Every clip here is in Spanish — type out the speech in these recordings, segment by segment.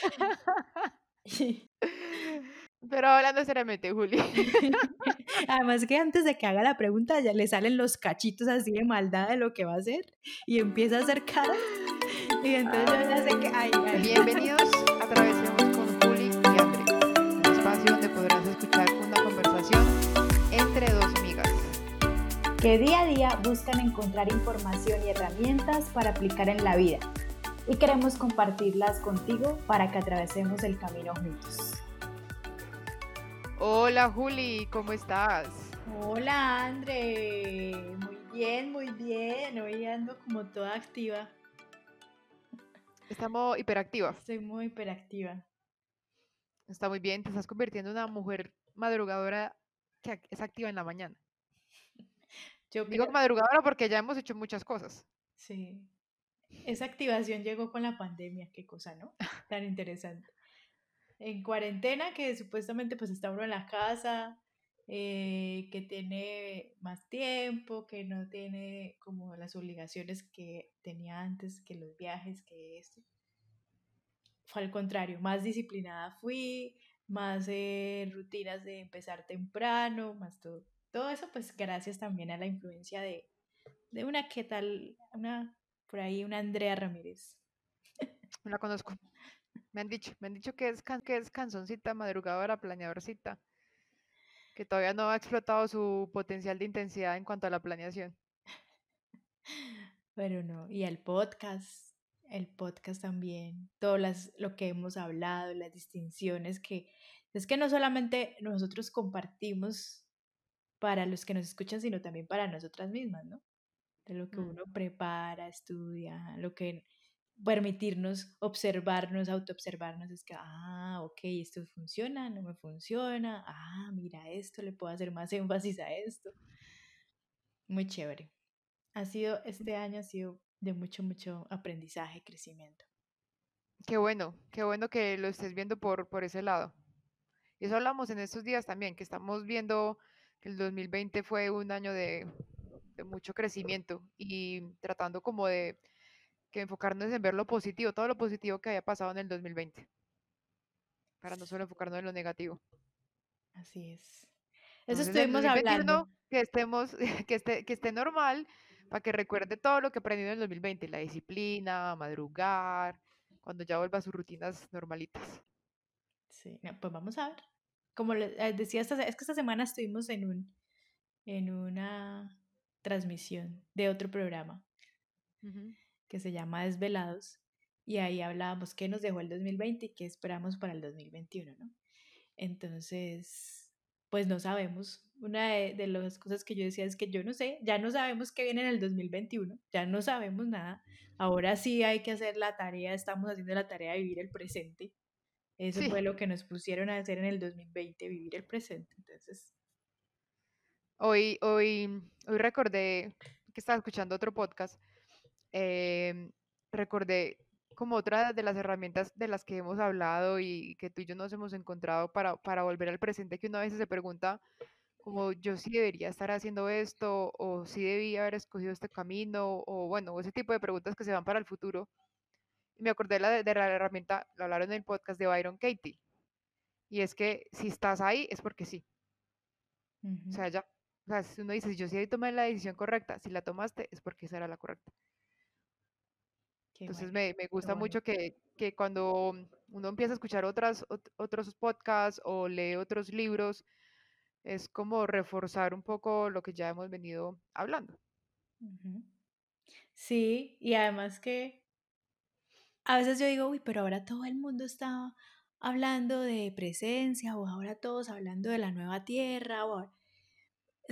Pero hablando seriamente, Juli. Además que antes de que haga la pregunta ya le salen los cachitos así de maldad de lo que va a hacer y empieza a hacer cara. Y entonces yo ya sé que... Ay, ay. Bienvenidos a Travesemos con Juli y Andrés, un espacio donde podrás escuchar una conversación entre dos amigas. Que día a día buscan encontrar información y herramientas para aplicar en la vida. Y queremos compartirlas contigo para que atravesemos el camino juntos. Hola Juli, ¿cómo estás? Hola André, muy bien, muy bien. Hoy ando como toda activa. Estamos hiperactiva. Estoy muy hiperactiva. Está muy bien, te estás convirtiendo en una mujer madrugadora que es activa en la mañana. Yo Digo creo- madrugadora porque ya hemos hecho muchas cosas. Sí. Esa activación llegó con la pandemia, qué cosa, ¿no? Tan interesante. En cuarentena, que supuestamente pues está uno en la casa, eh, que tiene más tiempo, que no tiene como las obligaciones que tenía antes, que los viajes, que esto. Fue al contrario, más disciplinada fui, más eh, rutinas de empezar temprano, más todo. Todo eso pues gracias también a la influencia de, de una, ¿qué tal? Una, por ahí, una Andrea Ramírez. No la conozco. Me han dicho, me han dicho que es, can- que es canzoncita, madrugadora, planeadorcita, que todavía no ha explotado su potencial de intensidad en cuanto a la planeación. Pero no, y el podcast, el podcast también, todo las, lo que hemos hablado, las distinciones que es que no solamente nosotros compartimos para los que nos escuchan, sino también para nosotras mismas, ¿no? De lo que Mm. uno prepara, estudia, lo que permitirnos observarnos, autoobservarnos, es que, ah, ok, esto funciona, no me funciona, ah, mira esto, le puedo hacer más énfasis a esto. Muy chévere. Ha sido, este año ha sido de mucho, mucho aprendizaje, crecimiento. Qué bueno, qué bueno que lo estés viendo por, por ese lado. Y eso hablamos en estos días también, que estamos viendo que el 2020 fue un año de, de mucho crecimiento y tratando como de que enfocarnos en ver lo positivo, todo lo positivo que haya pasado en el 2020, para no solo enfocarnos en lo negativo. Así es. Eso Entonces, estuvimos 2021, hablando. que estemos, que esté, que esté normal, para que recuerde todo lo que aprendió en el 2020, la disciplina, madrugar, cuando ya vuelva a sus rutinas normalitas. Sí, no, pues vamos a ver. Como les eh, decía, esta, es que esta semana estuvimos en un en una transmisión de otro programa que se llama Desvelados y ahí hablábamos qué nos dejó el 2020 y qué esperamos para el 2021, ¿no? Entonces, pues no sabemos. Una de, de las cosas que yo decía es que yo no sé, ya no sabemos qué viene en el 2021, ya no sabemos nada. Ahora sí hay que hacer la tarea, estamos haciendo la tarea de vivir el presente. Eso Sí. fue lo que nos pusieron a hacer en el 2020, vivir el presente. Entonces, Hoy, hoy, hoy recordé que estaba escuchando otro podcast, em, recordé como otra de las herramientas de las que hemos hablado y que tú y yo nos hemos encontrado para, para volver al presente, que una vez se pregunta como yo sí debería estar haciendo esto o sí debía haber escogido este camino o bueno, ese tipo de preguntas que se van para el futuro. Y me acordé de la, de la herramienta, lo hablaron en el podcast de Byron Katie, y es que si estás ahí es porque sí. O sea, ya. O sea, si uno dice, si yo sí tomé la decisión correcta, si la tomaste, es porque esa era la correcta. qué Entonces bueno, me, me gusta mucho que, que cuando uno empieza a escuchar otras, ot- otros podcasts o lee otros libros, es como reforzar un poco lo que ya hemos venido hablando. Sí, y además que a veces yo digo, uy, pero ahora todo el mundo está hablando de presencia, o ahora todos hablando de la nueva tierra, o ahora-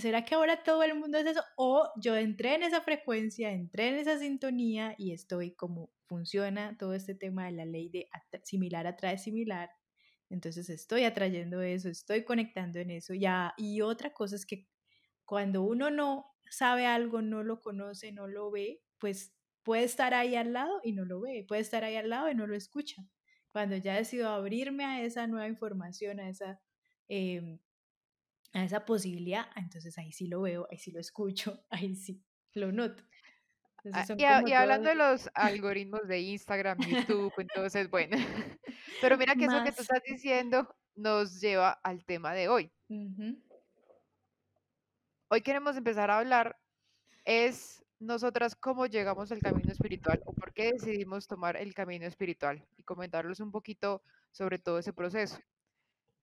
¿será que ahora todo el mundo es eso? O yo entré en esa frecuencia, entré en esa sintonía y estoy como funciona todo este tema de la ley de atra- similar atrae similar. Entonces estoy atrayendo eso, estoy conectando en eso. Ya, y otra cosa es que cuando uno no sabe algo, no lo conoce, no lo ve, pues puede estar ahí al lado y no lo ve, puede estar ahí al lado y no lo escucha. Cuando ya decido abrirme a esa nueva información, a esa, em, a esa posibilidad, entonces ahí sí lo veo, ahí sí lo escucho, ahí sí lo noto. Ah, y, a- hablando de los algoritmos de Instagram, YouTube, entonces, bueno, pero mira que eso que tú estás diciendo nos lleva al tema de hoy. Hoy queremos empezar a hablar es nosotras cómo llegamos al camino espiritual o por qué decidimos tomar el camino espiritual y comentarles un poquito sobre todo ese proceso.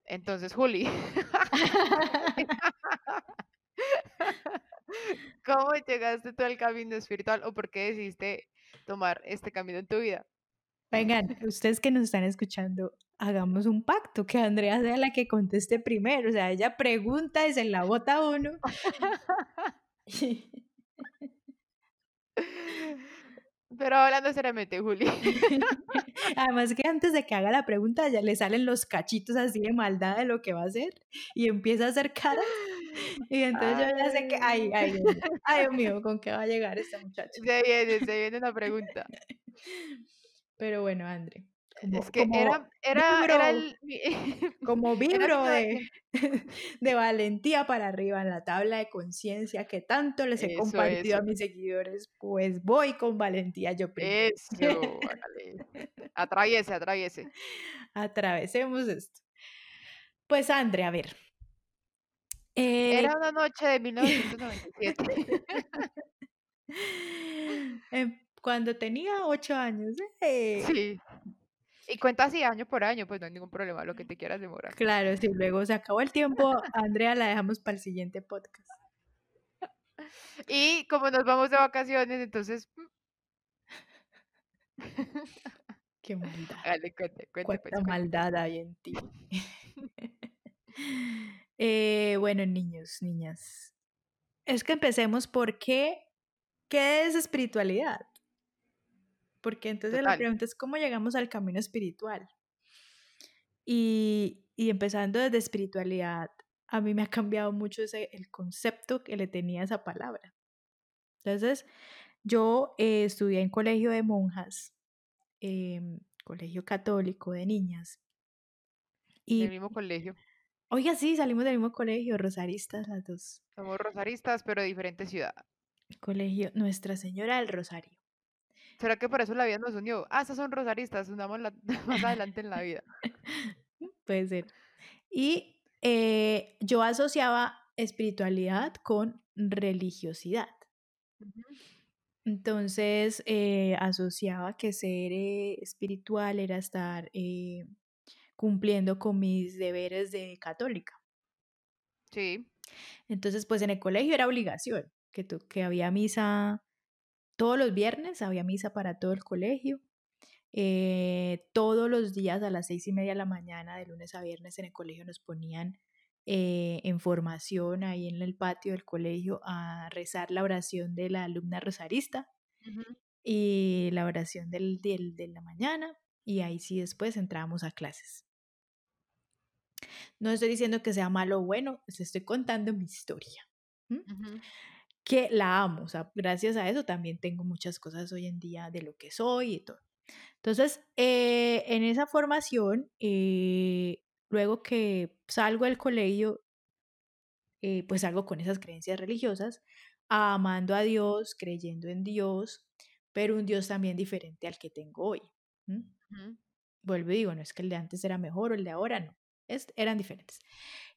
Entonces, Juli, ¿cómo llegaste tú al camino espiritual o por qué decidiste tomar este camino en tu vida? Vengan, ustedes que nos están escuchando, hagamos un pacto, que Andrea sea la que conteste primero. O sea, ella pregunta y se la bota uno. Pero hablando seriamente, Juli, Además que antes de que haga la pregunta ya le salen los cachitos así de maldad de lo que va a hacer y empieza a hacer caras. Y entonces yo ya sé que, ay, ay, ay, Dios mío, ¿con qué va a llegar esta muchacha? se viene, se viene una pregunta. Pero bueno, André, como, Es que como era, era, vibro, era el... como vibro de, de valentía para arriba en la tabla de conciencia que tanto les he Eso, compartido a mis seguidores, pues voy con valentía yo primero. Eso. Atraviese, atraviese. Atravesemos esto. Pues André, a ver. eh, Era una noche de 1997. em, cuando tenía ocho años, eh, Sí. Y cuenta así año por año, pues no hay ningún problema, lo que te quieras demorar. claro, si luego se acabó el tiempo, Andrea la dejamos para el siguiente podcast. Y como nos vamos de vacaciones, entonces, mm, Qué maldad. hágale, cuente, cuente, pues, Cuánta cuente. maldad hay en ti. Eh, bueno, niños, niñas. Es que empecemos por qué, ¿qué es espiritualidad? Porque entonces la pregunta es cómo llegamos al camino espiritual. Y, y empezando desde espiritualidad, a mí me ha cambiado mucho ese, el concepto que le tenía a esa palabra. Entonces, yo eh, estudié en colegio de monjas, em, colegio católico de niñas. Del Y, mismo colegio. oiga, sí, salimos del mismo colegio, rosaristas las dos. Somos rosaristas, pero de diferente ciudad. Colegio Nuestra Señora del Rosario. ¿Será que por eso la vida nos unió? Ah, estas son rosaristas, unamos la- más adelante en la vida. Puede ser. Y eh, yo asociaba espiritualidad con religiosidad. Entonces eh, asociaba que ser eh, espiritual era estar cumpliendo con mis deberes de católica. Sí. Entonces, pues en el colegio era obligación, que, tu- que había misa todos los viernes, había misa para todo el colegio. eh, todos los días a las seis y media de la mañana, de lunes a viernes, en el colegio nos ponían eh, en formación ahí en el patio del colegio a rezar la oración de la alumna rosarista y la oración del, del- de la mañana y ahí sí después entrábamos a clases. No estoy diciendo que sea malo o bueno, les estoy contando mi historia. Que la amo, o sea, gracias a eso también tengo muchas cosas hoy en día de lo que soy y todo. Entonces, eh, en esa formación, eh, luego que salgo del colegio, eh, pues salgo con esas creencias religiosas, amando a Dios, creyendo en Dios, pero un Dios también diferente al que tengo hoy. ¿m? Ujú. Vuelvo y digo, no es que el de antes era mejor o el de ahora, no, es- eran diferentes.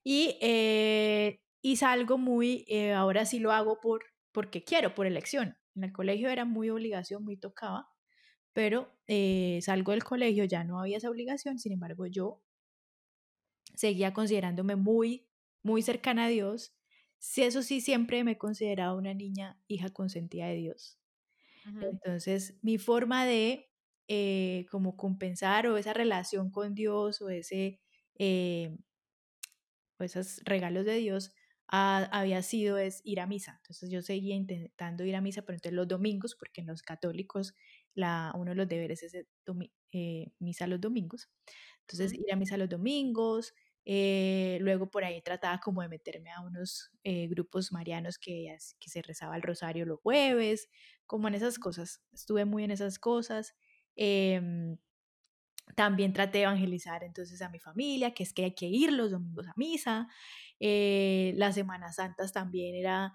Y, eh, y salgo muy, eh, ahora sí lo hago por, porque quiero, por elección. En el colegio era muy obligación, muy tocaba, pero eh, salgo del colegio, ya no había esa obligación, sin embargo yo seguía considerándome muy, muy cercana a Dios. Sí, eso sí, siempre me he considerado una niña hija consentida de Dios. Ujú. Entonces, mi forma de eh, como compensar o esa relación con Dios o ese eh, o esos regalos de Dios ah, había sido es ir a misa. Entonces yo seguía intentando ir a misa, pero entonces los domingos, porque en los católicos la, uno de los deberes es el domi- eh, misa los domingos. Entonces ir a misa los domingos, eh, luego por ahí trataba como de meterme a unos eh, grupos marianos que, que se rezaba el rosario los jueves, como en esas cosas. Estuve muy en esas cosas. em, también traté de evangelizar entonces a mi familia, que es que hay que ir los domingos a misa. Eh, las Semanas Santas también era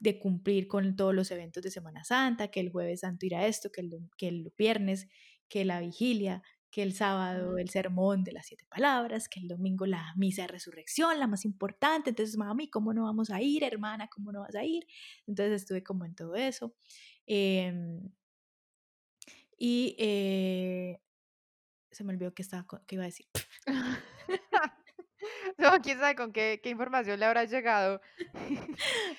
de cumplir con todos los eventos de Semana Santa, que el jueves santo irá esto, que el, que el viernes, que la vigilia, que el sábado el sermón de las siete palabras, que el domingo la misa de resurrección, la más importante. Entonces, mami, ¿cómo no vamos a ir, hermana? ¿Cómo no vas a ir? Entonces estuve como en todo eso. Em, y eh, se me olvidó que, estaba, que iba a decir. no, quién sabe con qué, qué, información le habrá llegado.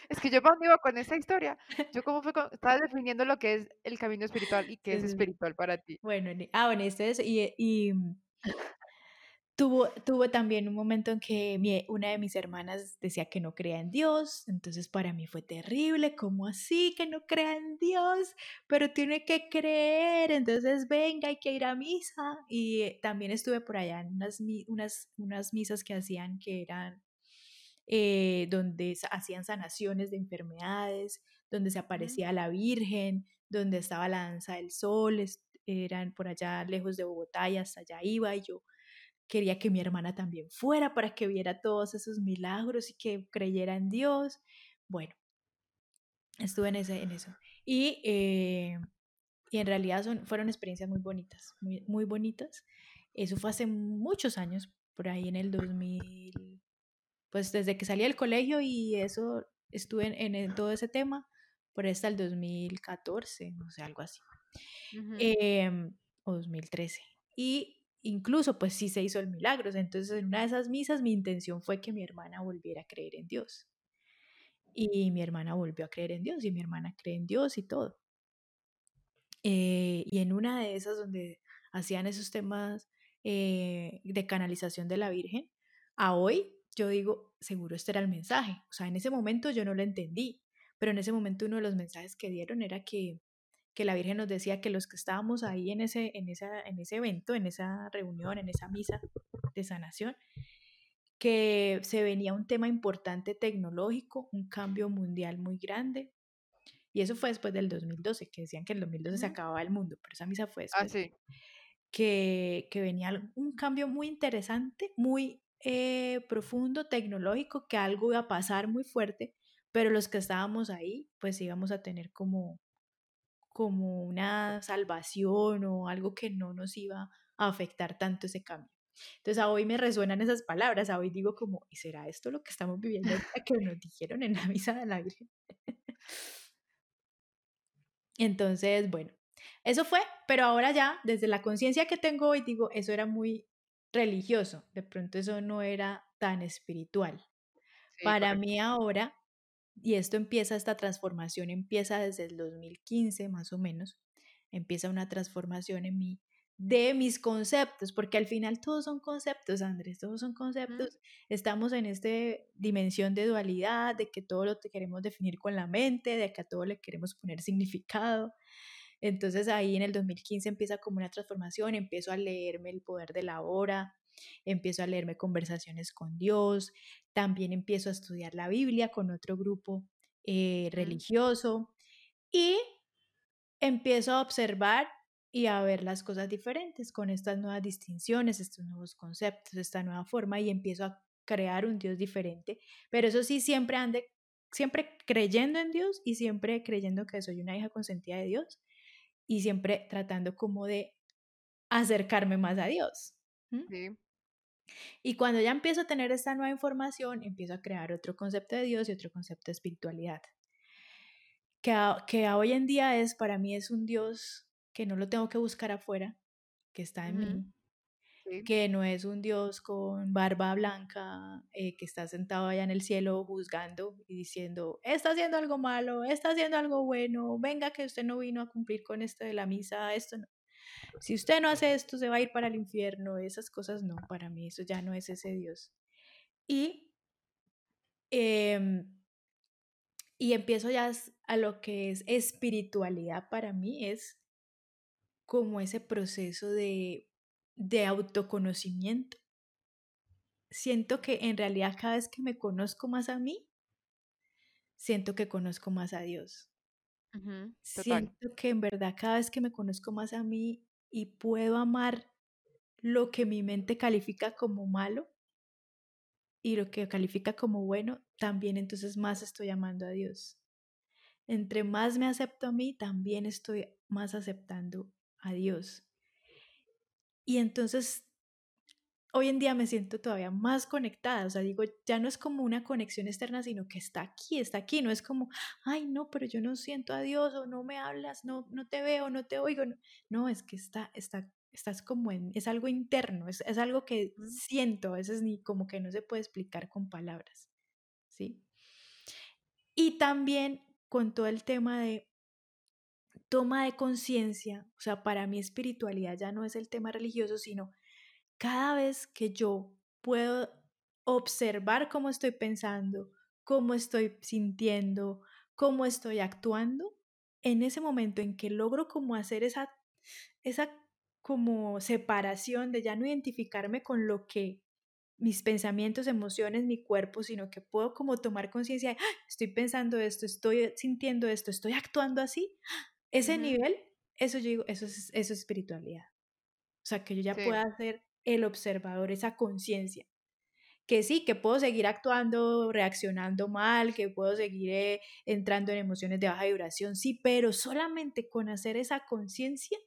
es que yo cuando iba con esta historia, yo como fue, estaba definiendo lo que es el camino espiritual y qué es espiritual para ti. Bueno, ah, bueno, esto es, y, y Tuvo, tuvo también un momento en que mi, una de mis hermanas decía que no creía en Dios, entonces para mí fue terrible, ¿cómo así que no crea en Dios? Pero tiene que creer, entonces venga, hay que ir a misa. Y eh, también estuve por allá en unas, unas, unas misas que hacían que eran eh, donde hacían sanaciones de enfermedades, donde se aparecía la Virgen, donde estaba la danza del sol, eran por allá lejos de Bogotá y hasta allá iba y yo quería que mi hermana también fuera para que viera todos esos milagros y que creyera en Dios. Bueno, estuve en, ese, en eso. Y, eh, y en realidad son, fueron experiencias muy bonitas, muy, muy bonitas. Eso fue hace muchos años, por ahí en el 2000, pues desde que salí del colegio y eso estuve en, todo ese tema, por ahí hasta el 2014, no sé, algo así. Em, o 2013. Y incluso pues sí se hizo el milagro. Entonces en una de esas misas mi intención fue que mi hermana volviera a creer en Dios. Y mi hermana volvió a creer en Dios y mi hermana cree en Dios y todo. Eh, y en una de esas donde hacían esos temas eh, de canalización de la Virgen, a hoy yo digo, seguro este era el mensaje. O sea, en ese momento yo no lo entendí, pero en ese momento uno de los mensajes que dieron era que que la Virgen nos decía que los que estábamos ahí en ese, en, esa, en ese evento, en esa reunión, en esa misa de sanación, que se venía un tema importante tecnológico, un cambio mundial muy grande. Y eso fue después del 2012, que decían que en el 2012 se acababa el mundo, pero esa misa fue ah, después. que, que, venía un cambio muy interesante, muy eh, profundo, tecnológico, que algo iba a pasar muy fuerte, pero los que estábamos ahí, pues íbamos a tener como como una salvación o algo que no nos iba a afectar tanto ese cambio. Entonces a hoy me resuenan esas palabras, a hoy digo como, ¿y será esto lo que estamos viviendo que nos dijeron en la misa de la Virgen? Entonces, bueno, eso fue, pero ahora ya, desde la conciencia que tengo hoy, digo, eso era muy religioso, de pronto eso no era tan espiritual. Para mí ahora y esto empieza, esta transformación empieza desde el 2015 más o menos, empieza una transformación en mí de mis conceptos, porque al final todos son conceptos, Andrés, todos son conceptos. Estamos en esta dimensión de dualidad, de que todo lo queremos definir con la mente, de que a todo le queremos poner significado. Entonces ahí en el 2015 empieza como una transformación, empiezo a leerme el poder de la hora, empiezo a leerme conversaciones con Dios, también empiezo a estudiar la Biblia con otro grupo eh, religioso y empiezo a observar y a ver las cosas diferentes con estas nuevas distinciones, estos nuevos conceptos, esta nueva forma y empiezo a crear un Dios diferente, pero eso sí siempre ande siempre creyendo en Dios y siempre creyendo que soy una hija consentida de Dios y siempre tratando como de acercarme más a Dios. Sí. Y cuando ya empiezo a tener esta nueva información, empiezo a crear otro concepto de Dios y otro concepto de espiritualidad. Que, que hoy en día es, para mí, es un Dios que no lo tengo que buscar afuera, que está en mí. Que no es un Dios con barba blanca eh, que está sentado allá en el cielo juzgando y diciendo, está haciendo algo malo, está haciendo algo bueno, venga que usted no vino a cumplir con esto de la misa, esto no si usted no hace esto, se va a ir para el infierno, esas cosas no, para mí eso ya no es ese Dios. Y, em, y empiezo ya a lo que es espiritualidad para mí, es como ese proceso de, de autoconocimiento. Siento que en realidad cada vez que me conozco más a mí, siento que conozco más a Dios. Siento que en verdad cada vez que me conozco más a mí y puedo amar lo que mi mente califica como malo y lo que califica como bueno, también entonces más estoy amando a Dios. entre más me acepto a mí, también estoy más aceptando a Dios. Y entonces hoy en día me siento todavía más conectada, o sea, digo, ya no es como una conexión externa, sino que está aquí, está aquí, no es como, ay, no, pero yo no siento a Dios o no me hablas, no, no te veo, no te oigo, no, es que está, está, estás como en, es algo interno, es, es algo que siento, a veces ni como que no se puede explicar con palabras, ¿sí? Y también con todo el tema de toma de conciencia, o sea, para mí espiritualidad ya no es el tema religioso, sino cada vez que yo puedo observar cómo estoy pensando, cómo estoy sintiendo, cómo estoy actuando, en ese momento en que logro como hacer esa, esa como separación de ya no identificarme con lo que mis pensamientos, emociones, mi cuerpo, sino que puedo como tomar conciencia de, ¡Ah! estoy pensando esto, estoy sintiendo esto, estoy actuando así. Ese nivel, eso yo digo, eso es, eso es espiritualidad. O sea, que yo ya pueda hacer el observador, esa conciencia. Que sí, que puedo seguir actuando, reaccionando mal, que puedo seguir eh, entrando en emociones de baja vibración, sí, pero solamente con hacer esa conciencia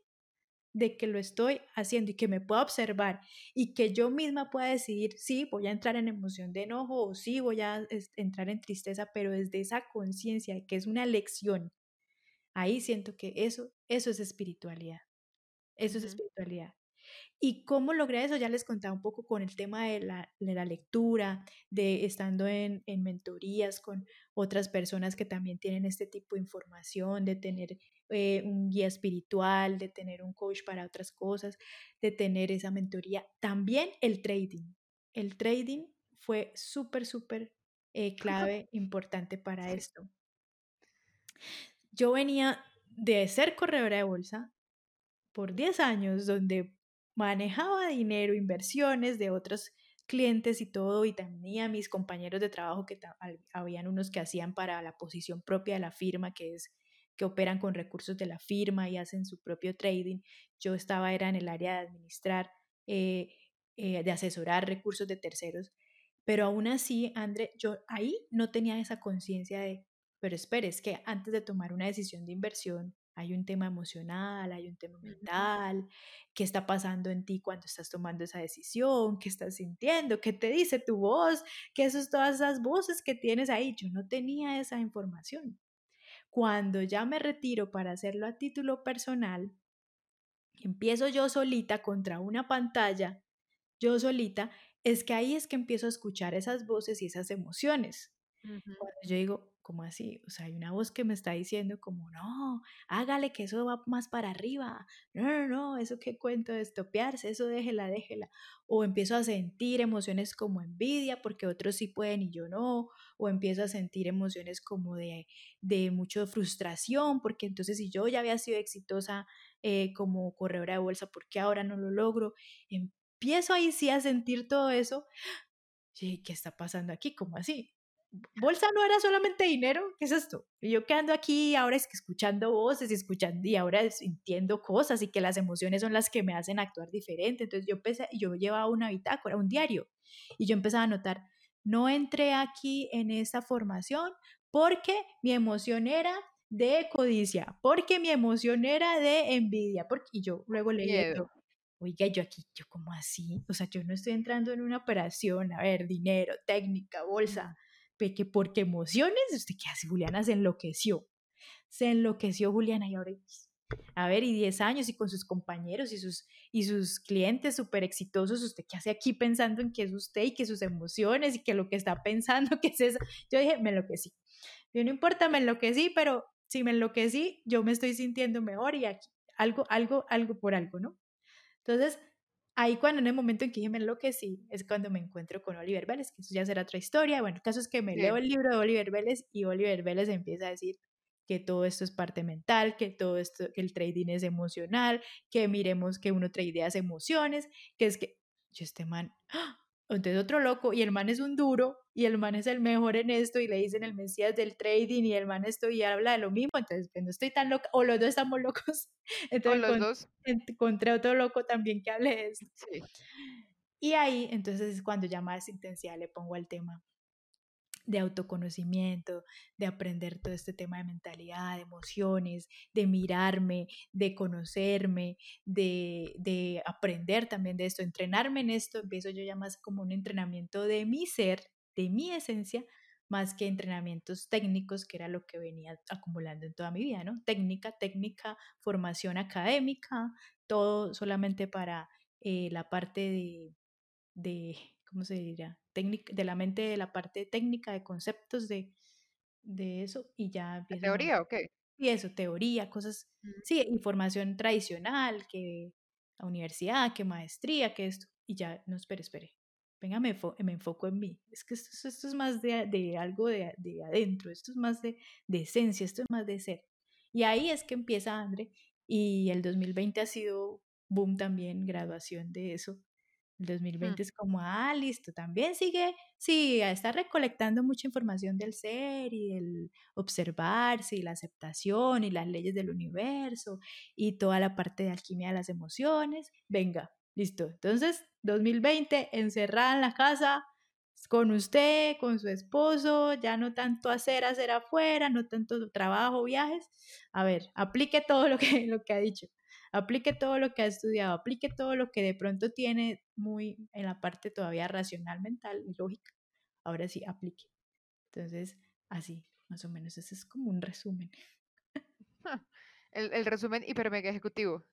de que lo estoy haciendo y que me pueda observar y que yo misma pueda decidir si voy a entrar en emoción de enojo o si voy a entrar en tristeza, pero desde esa conciencia que es una lección, ahí siento que eso, eso es espiritualidad. Eso es espiritualidad. ¿Y cómo logré eso? Ya les contaba un poco con el tema de la, lectura, de estando en, en, mentorías con otras personas que también tienen este tipo de información, de tener eh, un guía espiritual, de tener un coach para otras cosas, de tener esa mentoría. También el trading. El trading fue súper, súper eh, clave, importante para esto. Yo venía de ser corredora de bolsa por 10 años, donde manejaba dinero, inversiones de otros clientes y todo, y tenía mis compañeros de trabajo que habían unos que hacían para la posición propia de la firma, que es que operan con recursos de la firma y hacen su propio trading. Yo estaba era en el área de administrar, eh, eh, de asesorar recursos de terceros, pero aún así, André, yo ahí no tenía esa conciencia de, pero espere, es que antes de tomar una decisión de inversión, hay un tema emocional, hay un tema mental, qué está pasando en ti cuando estás tomando esa decisión, qué estás sintiendo, qué te dice tu voz, qué son todas esas voces que tienes ahí. Yo no tenía esa información. Cuando ya me retiro para hacerlo a título personal, empiezo yo solita contra una pantalla, yo solita, es que ahí es que empiezo a escuchar esas voces y esas emociones. Cuando yo digo, como así? O sea, hay una voz que me está diciendo como, no, hágale que eso va más para arriba. No, no, no, eso que cuento de estopearse, eso déjela, déjela. O empiezo a sentir emociones como envidia porque otros sí pueden y yo no. O empiezo a sentir emociones como de, de mucha frustración porque entonces si yo ya había sido exitosa eh, como corredora de bolsa, ¿por qué ahora no lo logro? Empiezo ahí sí a sentir todo eso. ¿Qué está pasando aquí? ¿Cómo así? Bolsa no era solamente dinero, ¿qué es esto? Y yo quedando aquí ahora es que escuchando voces y escuchando y ahora sintiendo cosas y que las emociones son las que me hacen actuar diferente. Entonces yo empecé, yo llevaba una bitácora, un diario y yo empezaba a notar, no entré aquí en esta formación porque mi emoción era de codicia, porque mi emoción era de envidia, porque y yo luego leí esto. Oiga, yo aquí, yo como así, o sea, yo no estoy entrando en una operación, a ver, dinero, técnica, bolsa, que porque emociones, usted qué hace, Juliana se enloqueció. Se enloqueció Juliana y ahora, a ver, y 10 años y con sus compañeros y sus, y sus clientes súper exitosos, ¿usted qué hace aquí pensando en qué es usted y que sus emociones y que lo que está pensando, qué es eso? Yo dije, me enloquecí. Yo no importa, me enloquecí, pero si me enloquecí, yo me estoy sintiendo mejor y aquí, algo, algo, algo por algo, ¿no? Entonces, ahí cuando en el momento en que yo me enloquecí, es cuando me encuentro con Oliver Vélez, que eso ya será otra historia. Bueno, el caso es que me leo el libro de Oliver Vélez y Oliver Vélez empieza a decir que todo esto es parte mental, que todo esto, que el trading es emocional, que miremos que uno tradea emociones, que es que yo este man, ¡ah! Entonces otro loco, y el man es un duro, y el man es el mejor en esto, y le dicen el mesías del trading, y el man esto, y habla de lo mismo, entonces pues, no estoy tan loca, o los dos estamos locos, entonces, los dos. Encontré otro loco también que hable de eso. Y ahí, entonces, es cuando ya más intensidad le pongo al tema de autoconocimiento, de aprender todo este tema de mentalidad, de emociones, de mirarme, de conocerme, de, de aprender también de esto, entrenarme en esto, empiezo yo ya más como un entrenamiento de mi ser, de mi esencia, más que entrenamientos técnicos, que era lo que venía acumulando en toda mi vida, ¿no? Técnica, técnica, formación académica, todo solamente para eh, la parte de, de, ¿cómo se diría? Técnica, de la mente, de la parte técnica, de conceptos de, de eso, y ya empieza. ¿Teoría o qué? Y eso, teoría, cosas, mm. sí, información tradicional, que la universidad, que maestría, que esto, y ya, no, espere, espere, venga, me, enfoco en mí. Es que esto, esto es más de, de algo de, de, adentro, esto es más de, de, esencia, esto es más de ser. Y ahí es que empieza André y el 2020 ha sido boom también, graduación de eso. El 2020 mm. es como, ah, listo, también sigue, sí, está recolectando mucha información del ser y el observarse y la aceptación y las leyes del universo y toda la parte de alquimia de las emociones. Venga, listo. Entonces, 2020, encerrada en la casa, con usted, con su esposo, ya no tanto hacer, hacer afuera, no tanto trabajo, viajes. A ver, aplique todo lo que, lo que ha dicho, aplique todo lo que ha estudiado, aplique todo lo que de pronto tiene muy en la parte todavía racional, mental y lógica. Ahora sí, aplique. Entonces, así, más o menos, ese es como un resumen. El, el resumen hiper mega ejecutivo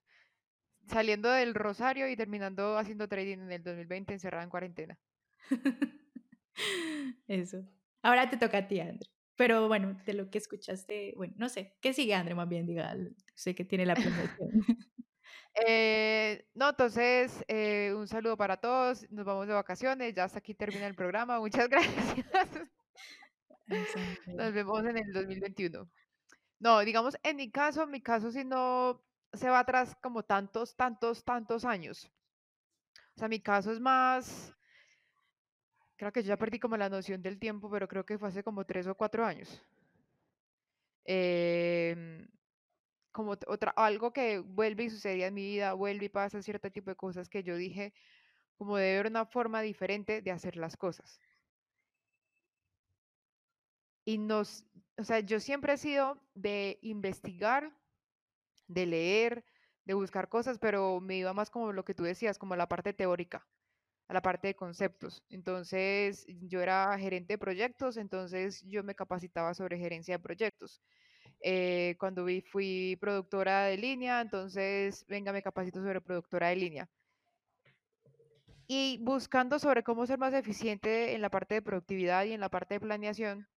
saliendo del Rosario y terminando haciendo trading en el 2020 encerrada en cuarentena. Eso. Ahora te toca a ti, André. Pero bueno, de lo que escuchaste, bueno, no sé, ¿qué sigue André más bien? Diga, sé que tiene la promoción. eh, no, entonces, eh, un saludo para todos, nos vamos de vacaciones, ya hasta aquí termina el programa, muchas gracias. Nos vemos en el 2021. No, digamos, en mi caso, mi caso, si no, se va atrás como tantos, tantos, tantos años. O sea, mi caso es más, creo que yo ya perdí como la noción del tiempo, pero creo que fue hace como tres o cuatro años. Em, como otra, algo que vuelve y sucedía en mi vida, vuelve y pasa cierto tipo de cosas que yo dije, como debe haber una forma diferente de hacer las cosas. Y nos, o sea, yo siempre he sido de investigar de leer, de buscar cosas, pero me iba más como lo que tú decías, como la parte teórica, a la parte de conceptos. Entonces, yo era gerente de proyectos, entonces yo me capacitaba sobre gerencia de proyectos. Eh, cuando vi, fui productora de línea, entonces, venga, me capacito sobre productora de línea. Y buscando sobre cómo ser más eficiente en la parte de productividad y en la parte de planeación,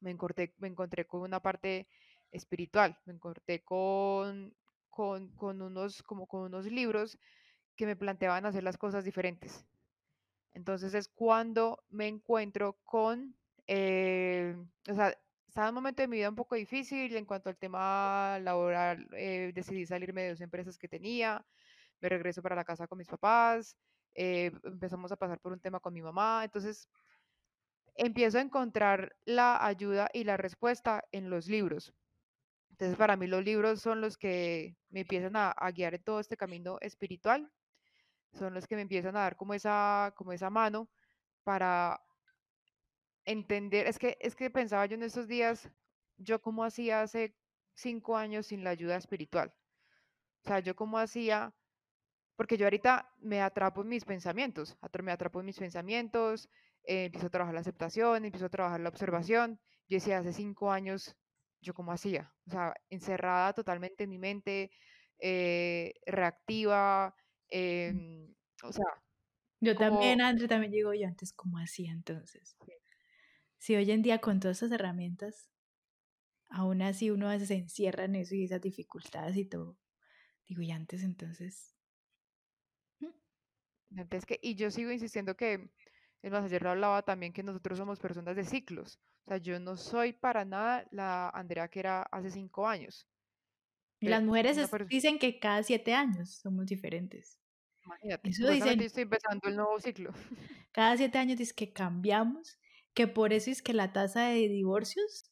me encontré, con una parte espiritual. Me encontré con, con, con, unos, como con unos libros que me planteaban hacer las cosas diferentes. Entonces es cuando me encuentro con, eh, o sea, estaba un momento de mi vida un poco difícil en cuanto al tema laboral, eh, decidí salirme de dos empresas que tenía, me regreso para la casa con mis papás, eh, empezamos a pasar por un tema con mi mamá, entonces empiezo a encontrar la ayuda y la respuesta en los libros. Entonces, para mí los libros son los que me empiezan a, guiar en todo este camino espiritual, son los que me empiezan a dar como esa, como esa mano para entender, es que, es que pensaba yo en estos días, yo como hacía hace cinco años sin la ayuda espiritual. O sea, yo como hacía, porque yo ahorita me atrapo en mis pensamientos, me atrapo en mis pensamientos, eh, empiezo a trabajar la aceptación, empiezo a trabajar la observación. Yo decía, hace cinco años yo como hacía, o sea, encerrada totalmente en mi mente, eh, reactiva, mm. em, o sea. Yo también, André, también digo yo antes, ¿cómo hacía entonces? Si hoy en día con todas esas herramientas, aún así uno a veces se encierra en eso y esas dificultades y todo, digo, y antes entonces... Antes que, y yo sigo insistiendo que, es más, ayer lo hablaba también que nosotros somos personas de ciclos. O sea, yo no soy para nada la Andrea que era hace cinco años. Y las mujeres dicen que cada siete años somos diferentes. Imagínate, Eso dicen, estoy empezando el nuevo ciclo. Cada siete años dice que cambiamos, que por eso es que la tasa de divorcios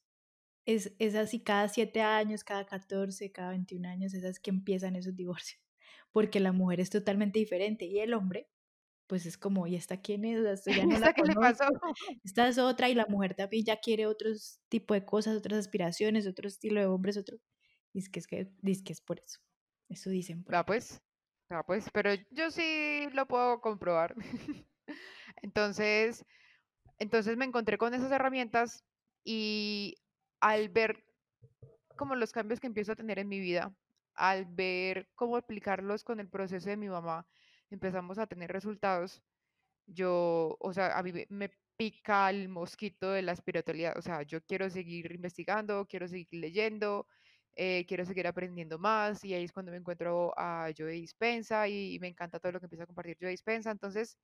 es, es así cada siete años, cada 14, cada 21 años, esas que empiezan esos divorcios. Porque la mujer es totalmente diferente y el hombre pues es como, ¿y esta quién es? Esta ya no la ¿Esta qué le pasó? Esta es otra y la mujer también ya quiere otro tipo de cosas, otras aspiraciones, otro estilo de hombres, otro... Dice que es, que, dice que es por eso. Eso dicen. Por Va pues, va pues, pero yo sí lo puedo comprobar. entonces, entonces me encontré con esas herramientas y al ver como los cambios que empiezo a tener en mi vida, al ver cómo aplicarlos con el proceso de mi mamá, empezamos a tener resultados. Yo, o sea, a mí me pica el mosquito de la espiritualidad. O sea, yo quiero seguir investigando, quiero seguir leyendo, eh, quiero seguir aprendiendo más. Y ahí es cuando me encuentro a Joe Dispensa y, me encanta todo lo que empieza a compartir Joe Dispensa. Entonces,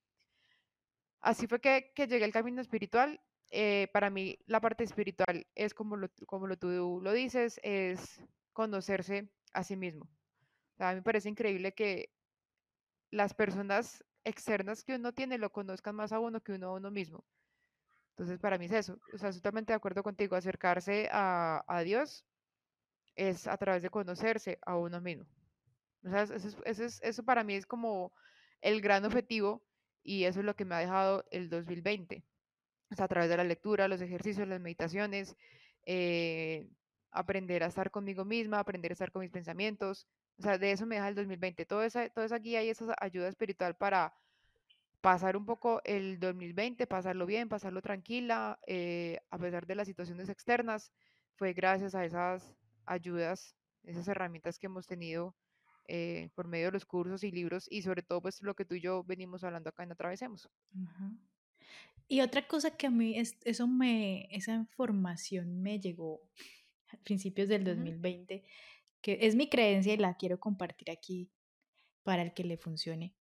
así fue que, que llegué al camino espiritual. Eh, para mí, la parte espiritual es como lo, como lo tú lo dices, es conocerse a sí mismo. a mí me parece increíble que las personas externas que uno tiene lo conozcan más a uno que uno a uno mismo. Entonces, para mí es eso. O sea, totalmente de acuerdo contigo. Acercarse a, a Dios es a través de conocerse a uno mismo. O sea, eso, eso, eso para mí es como el gran objetivo y eso es lo que me ha dejado el 2020. O sea, a través de la lectura, los ejercicios, las meditaciones, eh, aprender a estar conmigo misma, aprender a estar con mis pensamientos. O sea, de eso me deja el 2020. Toda esa, toda esa guía y esa ayuda espiritual para pasar un poco el 2020, pasarlo bien, pasarlo tranquila, eh, a pesar de las situaciones externas, fue gracias a esas ayudas, esas herramientas que hemos tenido eh, por medio de los cursos y libros y sobre todo pues lo que tú y yo venimos hablando acá en Atravesemos. Y otra cosa que a mí, es, eso me, esa información me llegó a principios del 2020, que es mi creencia y la quiero compartir aquí para el que le funcione.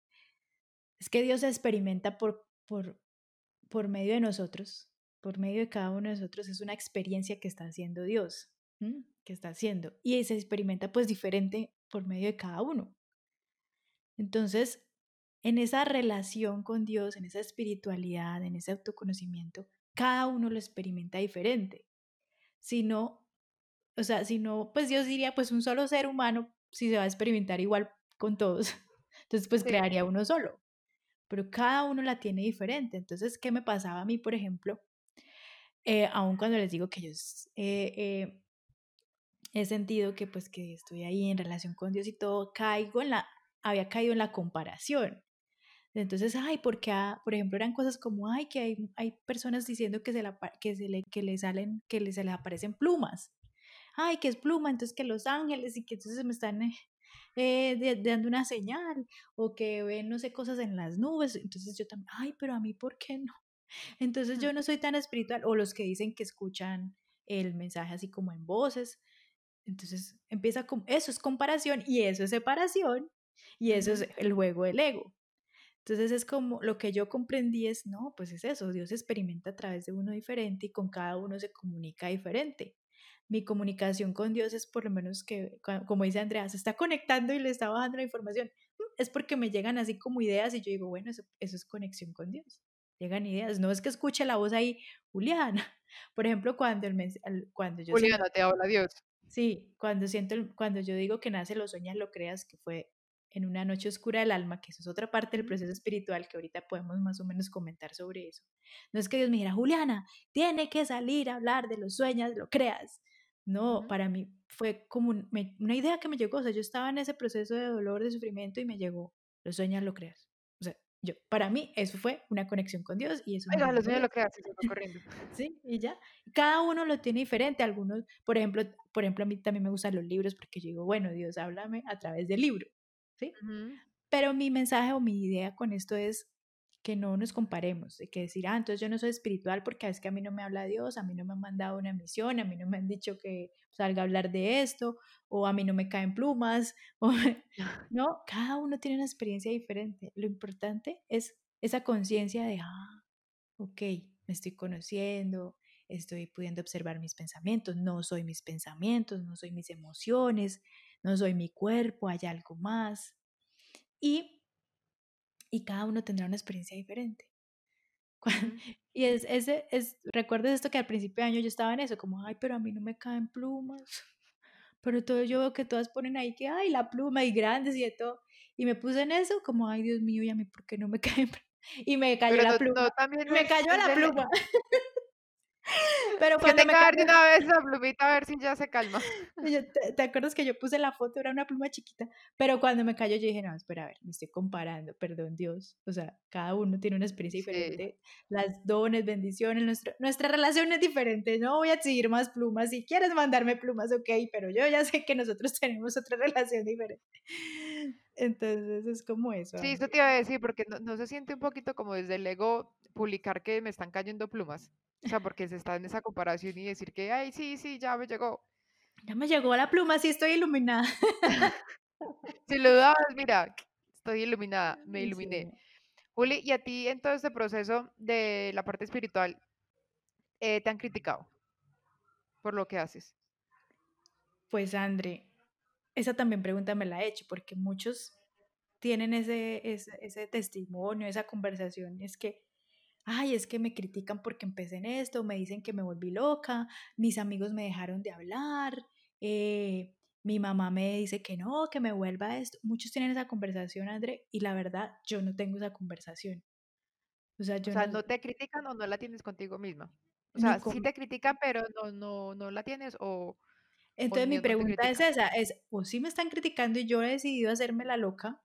Es que Dios se experimenta por, por, por medio de nosotros, por medio de cada uno de nosotros, es una experiencia que está haciendo Dios, que está haciendo. Y se experimenta pues diferente por medio de cada uno. Entonces, en esa relación con Dios, en esa espiritualidad, en ese autoconocimiento, cada uno lo experimenta diferente. Si no, o sea, si no, pues Dios diría, pues un solo ser humano, si se va a experimentar igual con todos, entonces pues crearía uno solo. Pero cada uno la tiene diferente. Entonces, ¿qué me pasaba a mí, por ejemplo? Eh, aun cuando les digo que yo eh, eh, he sentido que pues que estoy ahí en relación con Dios y todo, caigo en la, había caído en la comparación. Entonces, ay, porque, por ejemplo, eran cosas como, ay, que hay, hay personas diciendo que se, la, que, se le, que le salen, que le, se les aparecen plumas. Ay, que es pluma, entonces que los ángeles y que entonces me están eh, eh dando una señal o que ven, no sé, cosas en las nubes. Entonces yo también, ay, pero a mí, ¿por qué no? Entonces yo no soy tan espiritual. O los que dicen que escuchan el mensaje así como en voces. Entonces empieza con, eso es comparación y eso es separación y eso es el juego del ego. Entonces es como lo que yo comprendí es, no, pues es eso, Dios experimenta a través de uno diferente y con cada uno se comunica diferente. Mi comunicación con Dios es por lo menos que, como dice Andrea, se está conectando y le está bajando la información. Mm, es porque me llegan así como ideas y yo digo, bueno, eso, es conexión con Dios. Llegan ideas. No es que escuche la voz ahí, Juliana. Por ejemplo, cuando, el, cuando yo... Juliana, te habla Dios. Sí, cuando, siento, cuando yo digo que nace, lo sueñas, lo creas, que fue en una noche oscura del alma, que eso es otra parte del proceso espiritual que ahorita podemos más o menos comentar sobre eso. No es que Dios me dijera, Juliana, tiene que salir a hablar de los sueños, lo creas. No, para mí fue como una idea que me llegó, o sea, yo estaba en ese proceso de dolor, de sufrimiento y me llegó, los sueños lo creas. Yo, para mí eso fue una conexión con Dios y eso... los sueños lo corriendo. sí, y ya. Cada uno lo tiene diferente, algunos, por ejemplo, por ejemplo, a mí también me gustan los libros porque yo digo, bueno, Dios, háblame a través del libro. ¿sí? Pero mi mensaje o mi idea con esto es que no nos comparemos, de que decir, ah, entonces yo no soy espiritual porque es que a mí no me habla Dios, a mí no me han mandado una misión, a mí no me han dicho que salga a hablar de esto, o a mí no me caen plumas, o, no, cada uno tiene una experiencia diferente. Lo importante es esa conciencia de, ah, ok, me estoy conociendo, estoy pudiendo observar mis pensamientos, no soy mis pensamientos, no soy mis emociones, no soy mi cuerpo, hay algo más. Y, y cada uno tendrá una experiencia diferente. Y es, ese, es, ¿recuerdas esto que al principio de año yo estaba en eso? Como, ay, pero a mí no me caen plumas. Pero todo yo veo que todas ponen ahí que, ay, la pluma y grandes y de todo. Y me puse en eso como, ay, Dios mío, ¿y a mí por qué no me caen y me cayó la pluma. me cayó la pluma. Pero cuando me cayó... una vez la plumita a ver si ya se calma. ¿te, acuerdas que yo puse la foto? Era una pluma chiquita. Pero cuando me cayó yo dije, no, espera, a ver, me estoy comparando, perdón Dios. O sea, cada uno tiene una experiencia diferente. Las dones, bendiciones, nuestra, nuestra relación es diferente. No voy a exigir más plumas. Si quieres mandarme plumas, ok, pero yo ya sé que nosotros tenemos otra relación diferente. Entonces es como eso. Sí, eso te iba a decir, porque no, no se siente un poquito como desde el ego publicar que me están cayendo plumas. O sea, porque se está en esa comparación y decir que, ay, sí, sí, ya me llegó. Ya me llegó la pluma, sí estoy iluminada. si lo dudabas, mira, estoy iluminada, me iluminé. Juli, ¿y a ti en todo este proceso de la parte espiritual, eh, te han criticado por lo que haces? Pues, André, esa también pregunta me la he hecho, porque muchos tienen ese, ese, ese testimonio, esa conversación, es que ay, es que me critican porque empecé en esto, me dicen que me volví loca, mis amigos me dejaron de hablar, eh, mi mamá me dice que no, que me vuelva a esto. Muchos tienen esa conversación, André, y la verdad, yo no tengo esa conversación. O sea, yo no, te critican o no la tienes contigo misma. O sea, sí te critican, pero no, no, no la tienes o... Entonces mi pregunta es esa, es, o sí me están criticando y yo he decidido hacerme la loca.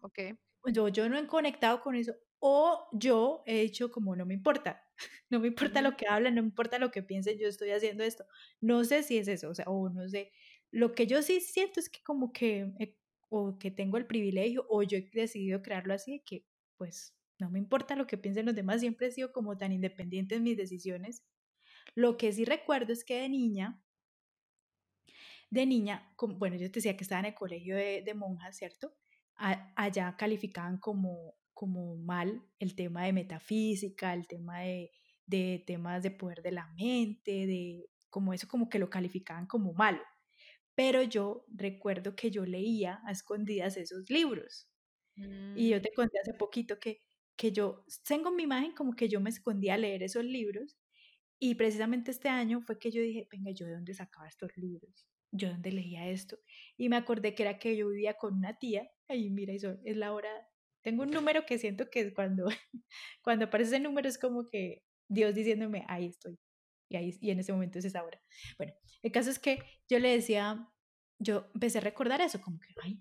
Ok. Yo, yo no he conectado con eso, o yo he hecho como no me importa, no me importa lo que hablen, no me importa lo que piensen, yo estoy haciendo esto. No sé si es eso, o sea, o no sé. Lo que yo sí siento es que como que, o que tengo el privilegio, o yo he decidido crearlo así, que pues no me importa lo que piensen los demás, siempre he sido como tan independiente en mis decisiones. Lo que sí recuerdo es que de niña, de niña, como, bueno, yo te decía que estaba en el colegio de, de monjas, ¿cierto? allá calificaban como como mal el tema de metafísica, el tema de, de temas de poder de la mente, de como eso como que lo calificaban como malo. Pero yo recuerdo que yo leía a escondidas esos libros. Y yo mm. te conté hace poquito que, que yo tengo mi imagen como que yo me escondía a leer esos libros. Y precisamente este año fue que yo dije, venga, ¿yo de dónde sacaba estos libros? ¿Yo de dónde leía esto? Y me acordé que era que yo vivía con una tía. Y mira, eso es la hora tengo un número que siento que cuando, cuando aparece ese número es como que Dios diciéndome, ahí estoy. Y, ahí, y en ese momento es esa hora. Bueno, el caso es que yo le decía, yo empecé a recordar eso, como que, ay,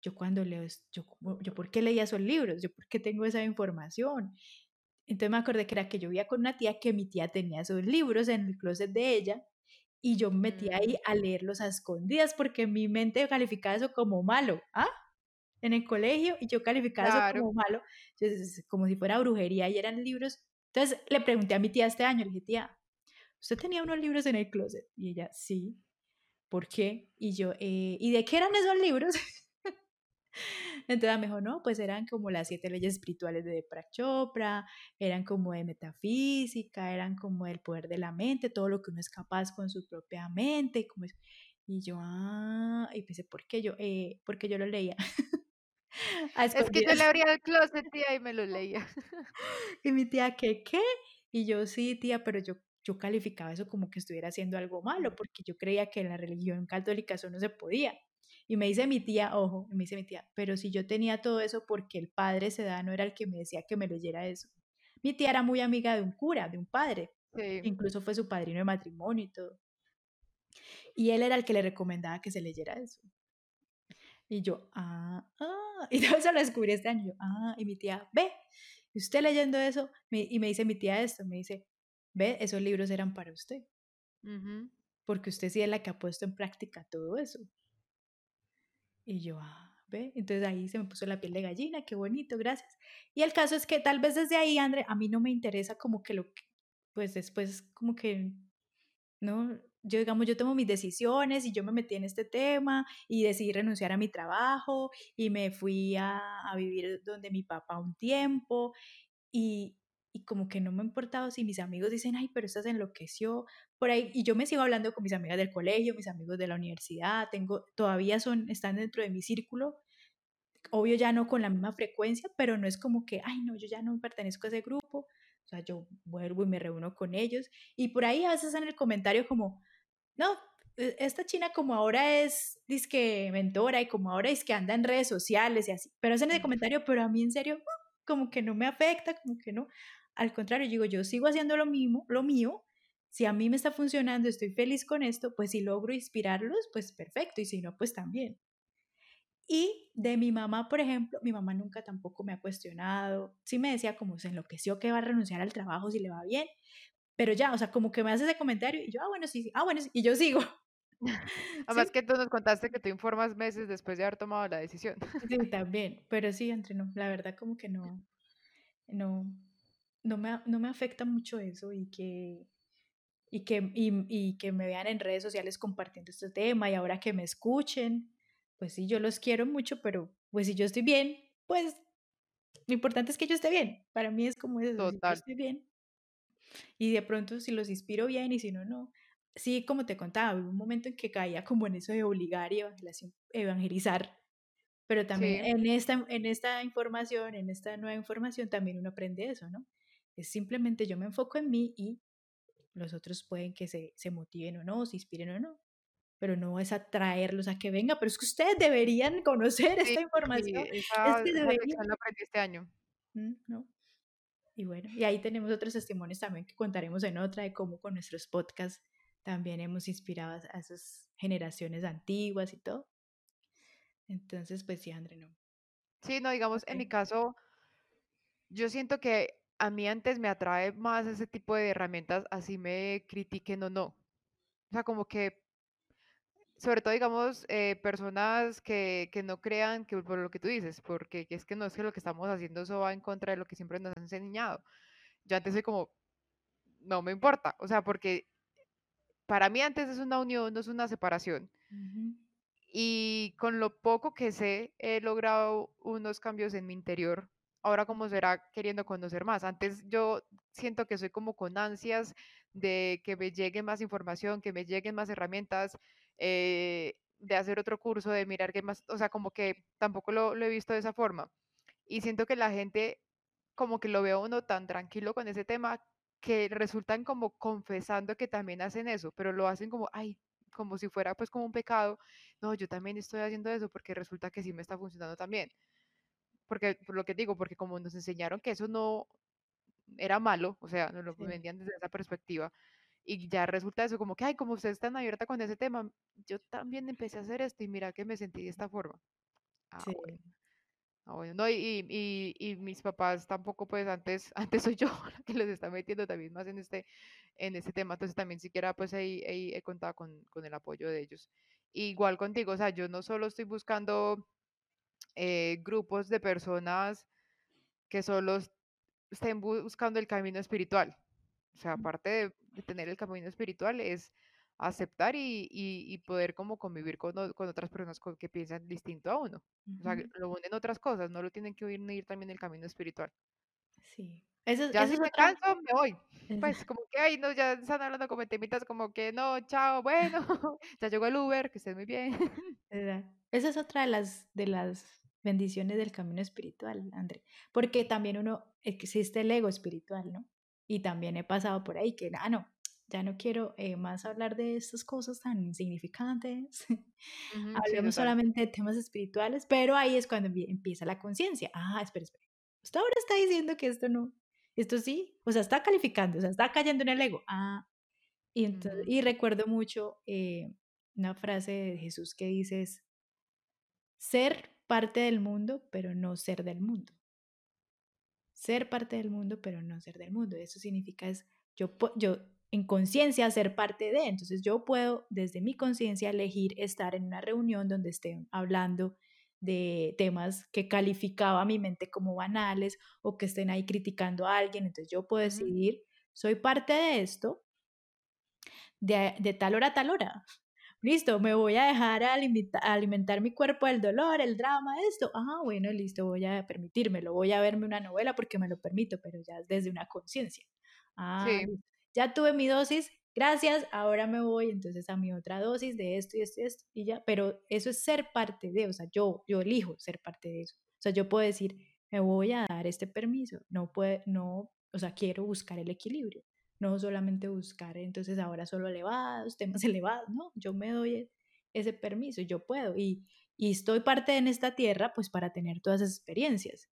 yo cuando leo, yo, yo por qué leía esos libros, yo por qué tengo esa información. Entonces me acordé que era que yo vivía con una tía que mi tía tenía esos libros en el closet de ella y yo me metía ahí mm. a leerlos a escondidas porque mi mente calificaba eso como malo. ¿Ah? En el colegio y yo calificaba eso como malo, como si fuera brujería y eran libros. Entonces le pregunté a mi tía este año, le dije, tía, ¿usted tenía unos libros en el closet? Y ella, sí. ¿Por qué? Y yo, eh, ¿y de qué eran esos libros? Entonces me dijo, no, pues eran como las siete leyes espirituales de Deepak Chopra, eran como de metafísica, eran como el poder de la mente, todo lo que uno es capaz con su propia mente. Como Y yo, ah, y pensé, ¿por qué yo? Eh, porque yo lo leía. es que yo le abría el closet, tía, y me lo leía. y mi tía, ¿qué, qué? Y yo, sí, tía, pero yo, yo calificaba eso como que estuviera haciendo algo malo, porque yo creía que en la religión católica eso no se podía. Y me dice mi tía, ojo, me dice mi tía, pero si yo tenía todo eso porque el padre sedano era el que me decía que me leyera eso. Mi tía era muy amiga de un cura, de un padre. Incluso fue su padrino de matrimonio y todo. Y él era el que le recomendaba que se leyera eso. Y yo, ah, ah, y todo eso lo descubrí este año. ah, y mi tía, ve, y usted leyendo eso, y me dice mi tía esto, me dice, ve, esos libros eran para usted. Porque usted sí es la que ha puesto en práctica todo eso. Y yo, ah, ve, entonces ahí se me puso la piel de gallina, qué bonito, gracias. Y el caso es que tal vez desde ahí, André, a mí no me interesa como que lo, pues después como que, ¿no? Yo digamos, yo tomo mis decisiones y yo me metí en este tema y decidí renunciar a mi trabajo y me fui a, a vivir donde mi papá un tiempo y, y, como que no me ha importado si mis amigos dicen, ay, pero estás enloqueció por ahí y yo me sigo hablando con mis amigas del colegio, mis amigos de la universidad, tengo, todavía son, están dentro de mi círculo, obvio ya no con la misma frecuencia, pero no es como que, ay, no, yo ya no pertenezco a ese grupo, o sea, yo vuelvo y me reúno con ellos y por ahí a veces en el comentario como, no, e, esta china como ahora es disque mentora y como ahora es que anda en redes sociales y así, pero hacen ese comentario, pero a mí en serio, como que no me afecta, como que no. Al contrario, digo, yo sigo haciendo lo mismo, lo mío. Si a mí me está funcionando, estoy feliz con esto, pues si logro inspirarlos, pues perfecto, y si no, pues también. Y de mi mamá, por ejemplo, mi mamá nunca tampoco me ha cuestionado. Sí me decía como se enloqueció que va a renunciar al trabajo si le va bien, pero ya, o sea, como que me hace ese comentario y yo, ah, bueno, sí, sí, ah, bueno, sí, y yo sigo. Además que tú nos contaste que tú informas meses después de haber tomado la decisión. Sí, también, pero sí, entre no, la verdad como que no, no, no me, no me afecta mucho eso y que, y que, y, y que me vean en redes sociales compartiendo este tema y ahora que me escuchen, pues sí, yo los quiero mucho, pero pues si yo estoy bien, pues lo importante es que yo esté bien. Para mí es como eso, si yo estoy bien. Y de pronto si los inspiro bien y si no, no sí, como te contaba, hubo un momento en que caía como en eso de obligar y evangelizar, pero también en, esta, en esta información, en esta nueva información, también uno aprende eso, ¿no? Es simplemente yo me enfoco en mí y los otros pueden que se, se motiven o no, se inspiren o no, pero no es atraerlos a que venga, pero es que ustedes deberían conocer esta información. Sí, esa, es que deberían. aprendí este año. ¿no? Y bueno, y ahí tenemos otros testimonios también que contaremos en otra de cómo con nuestros podcasts también hemos inspirado a esas generaciones antiguas y todo. Entonces, pues sí, André, no. Sí, no, digamos, en mi caso, yo siento que a mí antes me atrae más ese tipo de herramientas, así me critiquen o no. O sea, como que, sobre todo, digamos, eh, personas que, que, no crean que por lo que tú dices, porque es que no es que lo que estamos haciendo eso va en contra de lo que siempre nos han enseñado. Yo antes soy como, no me importa, o sea, porque para mí antes es una unión, no es una separación. Y con lo poco que sé, he logrado unos cambios en mi interior. Ahora como será queriendo conocer más. Antes yo siento que soy como con ansias de que me llegue más información, que me lleguen más herramientas, eh, de hacer otro curso, de mirar qué más, o sea, como que tampoco lo, lo he visto de esa forma. Y siento que la gente como que lo veo uno tan tranquilo con ese tema que resultan como confesando que también hacen eso, pero lo hacen como, ay, como si fuera pues como un pecado. No, yo también estoy haciendo eso porque resulta que sí me está funcionando también. Porque, por lo que digo, porque como nos enseñaron que eso no era malo, o sea, nos lo vendían desde esa perspectiva, y ya resulta eso como que, ay, como usted está tan abierta con ese tema, yo también empecé a hacer esto y mira que me sentí de esta forma. Ah, bueno. Ah, bueno, no, y, y, y, mis papás tampoco, pues antes, antes soy yo la que les está metiendo también más en este, en este tema, entonces también siquiera pues ahí, he contado con, con, el apoyo de ellos. Igual contigo, o sea, yo no solo estoy buscando eh, grupos de personas que solo estén buscando el camino espiritual, o sea, aparte de, de tener el camino espiritual es aceptar y, y, poder como convivir con, con otras personas que piensan distinto a uno. O sea, lo unen otras cosas, no lo tienen que unir también el camino espiritual. Sí. Eso, ya si me canso, me voy. Pues como que, ay, no, ya están hablando como temitas como que, no, chao, bueno, ya llegó el Uber, que estés muy bien. Esa es otra de las, de las bendiciones del camino espiritual, André. Porque también uno, existe el ego espiritual, ¿no? Y también he pasado por ahí que, ah, no, ya no quiero eh, más hablar de estas cosas tan insignificantes. Hablemos solamente de temas espirituales, pero ahí es cuando empieza la conciencia. Ah, espera, espera. Usted ahora está diciendo que esto no, esto sí, o sea, está calificando, o sea, está cayendo en el ego. Ah, y, entonces, y recuerdo mucho eh, una frase de Jesús que dice, ser parte del mundo, pero no ser del mundo. Ser parte del mundo, pero no ser del mundo. Eso significa es, yo, yo en conciencia ser parte de. Entonces yo puedo desde mi conciencia elegir estar en una reunión donde estén hablando de temas que calificaba mi mente como banales o que estén ahí criticando a alguien. Entonces yo puedo decidir, soy parte de esto de, de tal hora a tal hora. Listo, me voy a dejar alimentar mi cuerpo del dolor, el drama, esto. Ah, bueno, listo, voy a permitírmelo, voy a verme una novela porque me lo permito, pero ya desde una conciencia. Ah, ya tuve mi dosis, gracias, ahora me voy entonces a mi otra dosis de esto y esto y esto y ya, pero eso es ser parte de, o sea, yo, yo elijo ser parte de eso. O sea, yo puedo decir, me voy a dar este permiso, no puede, no, o sea, quiero buscar el equilibrio, no solamente buscar entonces ahora solo elevados, temas elevados, no, yo me doy ese permiso, yo puedo y, y estoy parte en esta tierra pues para tener todas esas experiencias.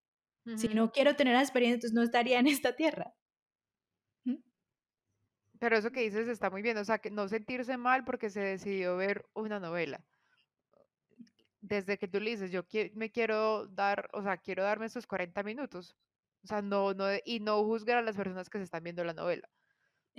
Si no quiero tener la experiencia, entonces no estaría en esta tierra. ¿Mm? Pero eso que dices está muy bien, o sea, que no sentirse mal porque se decidió ver una novela. Desde que tú le dices, yo me quiero dar, o sea, quiero darme esos 40 minutos. O sea, no, no, y no juzgar a las personas que se están viendo la novela.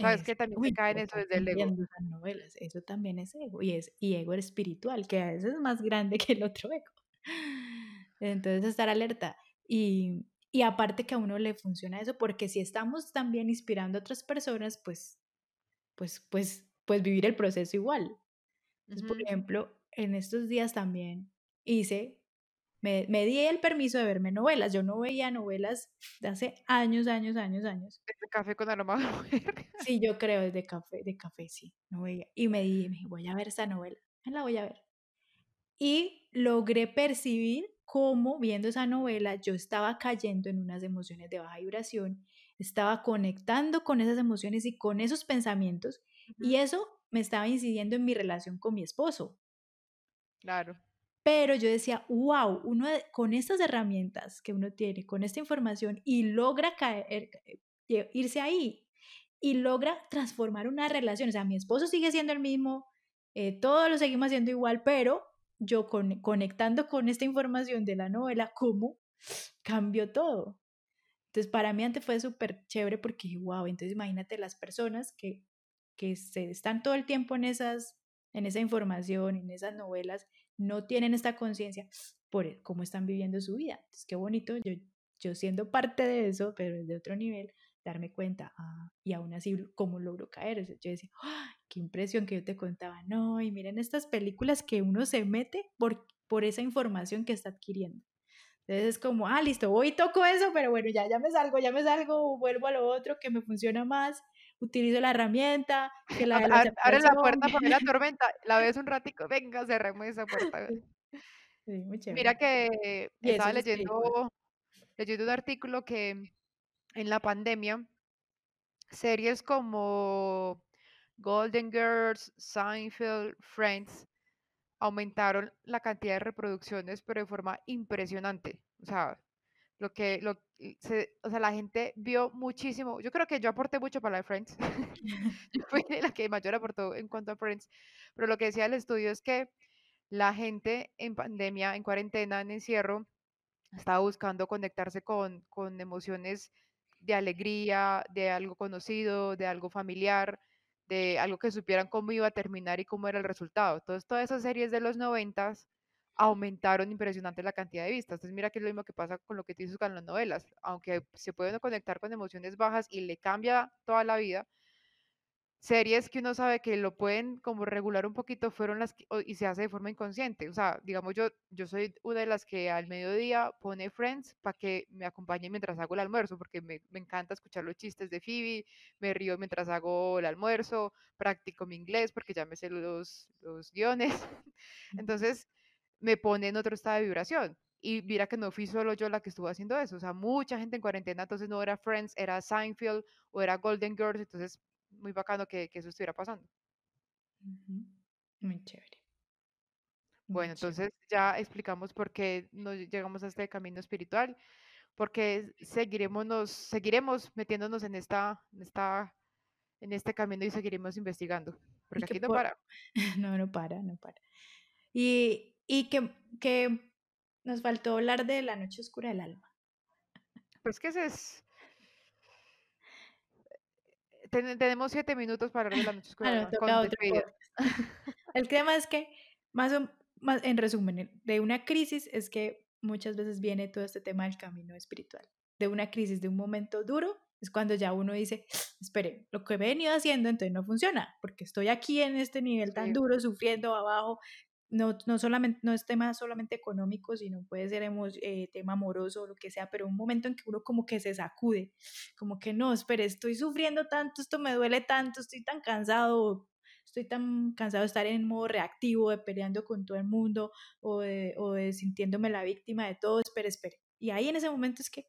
Sabes que también se cae en eso desde el ego. Novelas. Eso también es ego. Y, es, y ego espiritual, que a veces es más grande que el otro ego. Entonces, estar alerta. Y, y aparte que a uno le funciona eso, porque si estamos también inspirando a otras personas, pues, pues, pues, pues vivir el proceso igual. Entonces, por ejemplo, en estos días también hice, me, me, di el permiso de verme novelas. Yo no veía novelas de hace años, años, años, años. Desde café con aroma Sí, yo creo, desde café, de café, sí, no veía. Y me di, me dije, voy a ver esta novela, me la voy a ver. Y logré percibir cómo viendo esa novela yo estaba cayendo en unas emociones de baja vibración, estaba conectando con esas emociones y con esos pensamientos y eso me estaba incidiendo en mi relación con mi esposo. Claro. Pero yo decía, wow, uno con estas herramientas que uno tiene, con esta información y logra caer, eh, irse ahí y logra transformar una relación. O sea, mi esposo sigue siendo el mismo, eh, todos lo seguimos haciendo igual, pero yo conectando con esta información de la novela, cómo cambió todo. Entonces, para mí antes fue súper chévere porque, wow, entonces imagínate las personas que, que se están todo el tiempo en, esas, en esa información, en esas novelas, no tienen esta conciencia por cómo están viviendo su vida. Entonces, qué bonito, yo, yo siendo parte de eso, pero desde otro nivel, darme cuenta, ah, y aún así, ¿cómo logro caer? yo decía, ¡ah! qué impresión que yo te contaba, no, y miren estas películas que uno se mete por, por esa información que está adquiriendo. Entonces es como, ah, listo, voy y toco eso, pero bueno, ya, ya me salgo, ya me salgo, vuelvo a lo otro que me funciona más, utilizo la herramienta, que la Abre la puerta, pone la tormenta, la ves un ratico, venga, cerremos esa puerta. Sí, muy Mira que estaba leyendo, leyendo un artículo que en la pandemia, series como Golden Girls, Seinfeld, Friends aumentaron la cantidad de reproducciones, pero de forma impresionante. O sea, lo que, lo, o sea, la gente vio muchísimo. Yo creo que yo aporté mucho para la de Friends. yo fui la que mayor aportó en cuanto a Friends. Pero lo que decía el estudio es que la gente en pandemia, en cuarentena, en encierro, estaba buscando conectarse con, con emociones de alegría, de algo conocido, de algo familiar, de algo que supieran cómo iba a terminar y cómo era el resultado. Entonces, todas esas series de los noventas aumentaron impresionante la cantidad de vistas. Entonces, mira que es lo mismo que pasa con lo que te dices con las novelas. Aunque se pueden conectar con emociones bajas y le cambia toda la vida, series que uno sabe que lo pueden como regular un poquito fueron las que, y se hace de forma inconsciente. O sea, digamos, yo, yo soy una de las que al mediodía pone Friends para que me acompañe mientras hago el almuerzo, porque me, me, encanta escuchar los chistes de Phoebe, me río mientras hago el almuerzo, practico mi inglés porque ya me sé los, los guiones. Entonces, me pone en otro estado de vibración. Y mira que no fui solo yo la que estuvo haciendo eso, o sea, mucha gente en cuarentena, entonces no era Friends, era Seinfeld o era Golden Girls, entonces muy bacano que, eso estuviera pasando. Muy chévere. bueno, entonces ya explicamos por qué nos llegamos a este camino espiritual, porque seguiremos, nos, seguiremos metiéndonos en esta, en esta, en este camino y seguiremos investigando, porque aquí no para. No, no para, no para. Y, y que, que nos faltó hablar de la noche oscura del alma. Pues que ese es tenemos siete minutos para hablar de la noche oscura. Ah, El tema es que, más, o, más en resumen, de una crisis es que muchas veces viene todo este tema del camino espiritual. De una crisis, de un momento duro, es cuando ya uno dice, espere, lo que he venido haciendo entonces no funciona, porque estoy aquí en este nivel tan duro, sufriendo abajo, no, no, solamente, no es tema solamente económico, sino puede ser eh, tema amoroso o lo que sea, pero un momento en que uno como que se sacude, como que no, espere, estoy sufriendo tanto, esto me duele tanto, estoy tan cansado, estoy tan cansado de estar en modo reactivo, de peleando con todo el mundo o de, o de sintiéndome la víctima de todo, espere, espere. Y ahí en ese momento es que,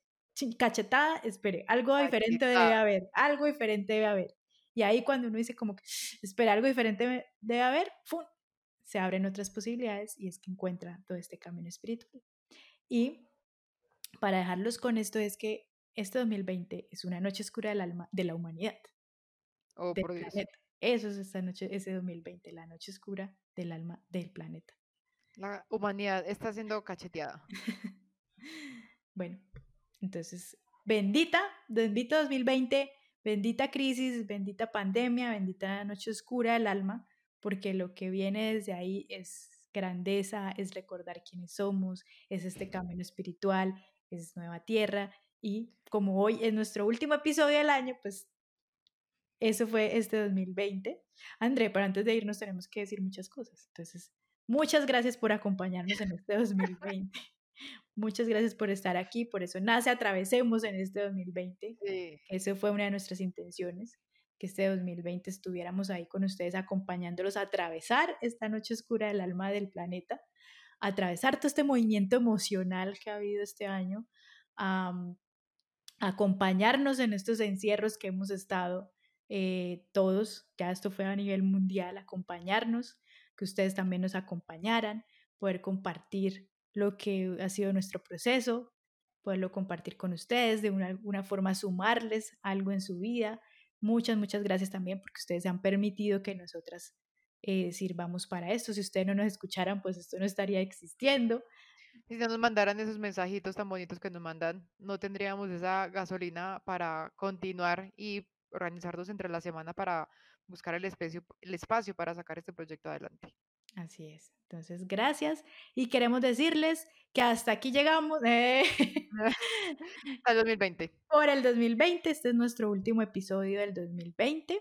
cachetada, espere, algo diferente debe haber, algo diferente debe haber. Y ahí cuando uno dice como que, espera, algo diferente debe haber, ¡fum! Se abren otras posibilidades y es que encuentra todo este camino espiritual. Y para dejarlos con esto es que este 2020 es una noche oscura del alma de la humanidad. Oh, por Dios. Eso es esta noche, ese 2020, la noche oscura del alma del planeta. La humanidad está siendo cacheteada. Bueno, entonces, bendita, bendito 2020, bendita crisis, bendita pandemia, bendita noche oscura del alma, porque lo que viene desde ahí es grandeza, es recordar quiénes somos, es este camino espiritual, es nueva tierra y como hoy es nuestro último episodio del año, pues eso fue este 2020. André, pero antes de irnos tenemos que decir muchas cosas. Entonces, muchas gracias por acompañarnos en este 2020. Muchas gracias por estar aquí, por eso nace Atravesemos en este 2020. Sí. Eso fue una de nuestras intenciones, que este 2020 estuviéramos ahí con ustedes acompañándolos a atravesar esta noche oscura del alma del planeta, a atravesar todo este movimiento emocional que ha habido este año, a, acompañarnos en estos encierros que hemos estado eh, todos, ya esto fue a nivel mundial, acompañarnos, que ustedes también nos acompañaran, poder compartir lo que ha sido nuestro proceso, poderlo compartir con ustedes, de una, alguna forma sumarles algo en su vida. Muchas, muchas gracias también porque ustedes han permitido que nosotras eh, sirvamos para esto. Si ustedes no nos escucharan, pues esto no estaría existiendo. Si no nos mandaran esos mensajitos tan bonitos que nos mandan, no tendríamos esa gasolina para continuar y organizarnos entre la semana para buscar el espacio, el espacio para sacar este proyecto adelante. Así es. Entonces, gracias. Y queremos decirles que hasta aquí llegamos. Eh, Al 2020. por el 2020. Este es nuestro último episodio del 2020.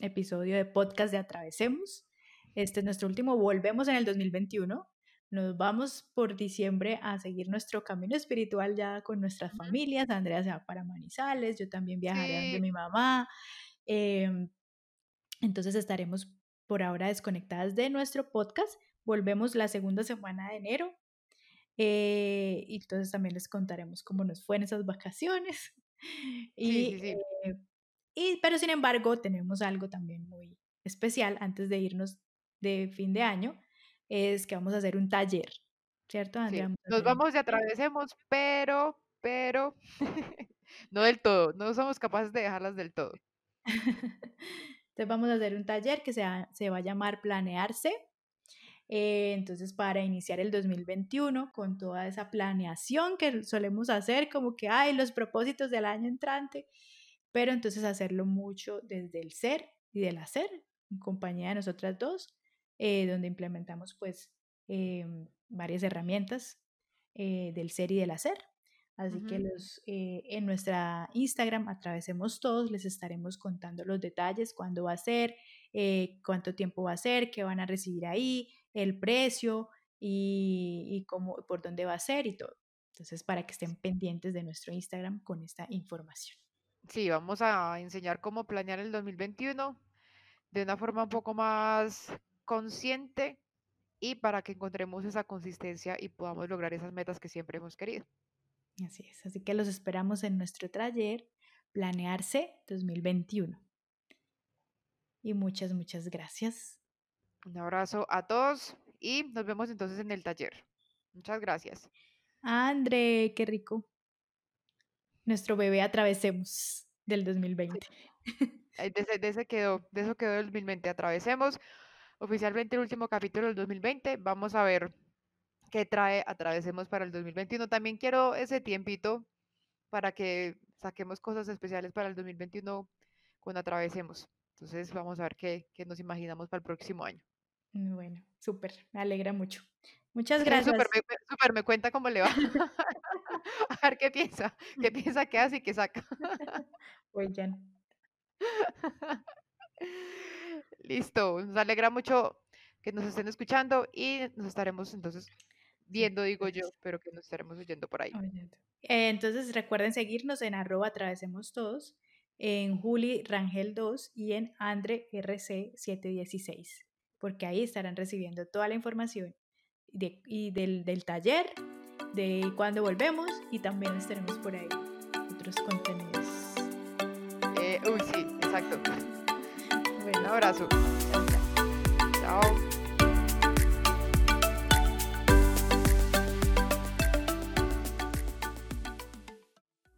Episodio de podcast de Atravesemos. Este es nuestro último. Volvemos en el 2021. Nos vamos por diciembre a seguir nuestro camino espiritual ya con nuestras familias. Andrea se va para Manizales. Yo también viajaré donde Sí. mi mamá. Em, entonces estaremos por ahora desconectadas de nuestro podcast. Volvemos la segunda semana de enero. eh, y entonces también les contaremos cómo nos fue en esas vacaciones. Y, Sí, sí, sí. eh, y, pero sin embargo, tenemos algo también muy especial antes de irnos de fin de año, es que vamos a hacer un taller, ¿cierto, Andrea? Vamos Nos vamos y atravesemos, pero, pero, no del todo, no somos capaces de dejarlas del todo. Entonces vamos a hacer un taller que se va, a llamar Planearse. Eh, entonces, para iniciar el 2021 con toda esa planeación que solemos hacer, como que hay los propósitos del año entrante, pero entonces hacerlo mucho desde el ser y del hacer, en compañía de nosotras dos, eh, donde implementamos pues eh, varias herramientas eh, del ser y del hacer. Así que Ujú. los, eh, en nuestra Instagram, atravesemos todos, les estaremos contando los detalles, cuándo va a ser, eh, cuánto tiempo va a ser, qué van a recibir ahí, el precio y, y cómo, por dónde va a ser y todo. Entonces, para que estén pendientes de nuestro Instagram con esta información. Sí, vamos a enseñar cómo planear el 2021 de una forma un poco más consciente y para que encontremos esa consistencia y podamos lograr esas metas que siempre hemos querido. Así es. Así que los esperamos en nuestro taller Planearse 2021. Y muchas, muchas gracias. Un abrazo a todos y nos vemos entonces en el taller. Muchas gracias. André, qué rico. Nuestro bebé atravesemos del 2020. Eh, De ese, de ese quedó, de eso quedó el 2020. Atravesemos oficialmente el último capítulo del 2020. Vamos a ver qué trae Atravesemos para el 2021. También quiero ese tiempito para que saquemos cosas especiales para el 2021 cuando atravesemos. Entonces vamos a ver qué, qué nos imaginamos para el próximo año. Bueno, súper, me alegra mucho. Muchas Sí, gracias. súper, me, me- súper, me cuenta cómo le va. A ver qué piensa, qué piensa, qué hace y qué saca. Oigan, Listo, nos alegra mucho que nos estén escuchando y nos estaremos entonces viendo, digo yo, pero que nos estaremos oyendo por ahí. entonces recuerden seguirnos en arroba atravesemos todos, en Juli Rangel 2 y en Andre RC 716, porque ahí estarán recibiendo toda la información de, y del, del taller, de cuándo volvemos y también estaremos por ahí otros contenidos. Eh, uy, sí, exacto. Un Bueno, abrazo. chao, chao. Chao.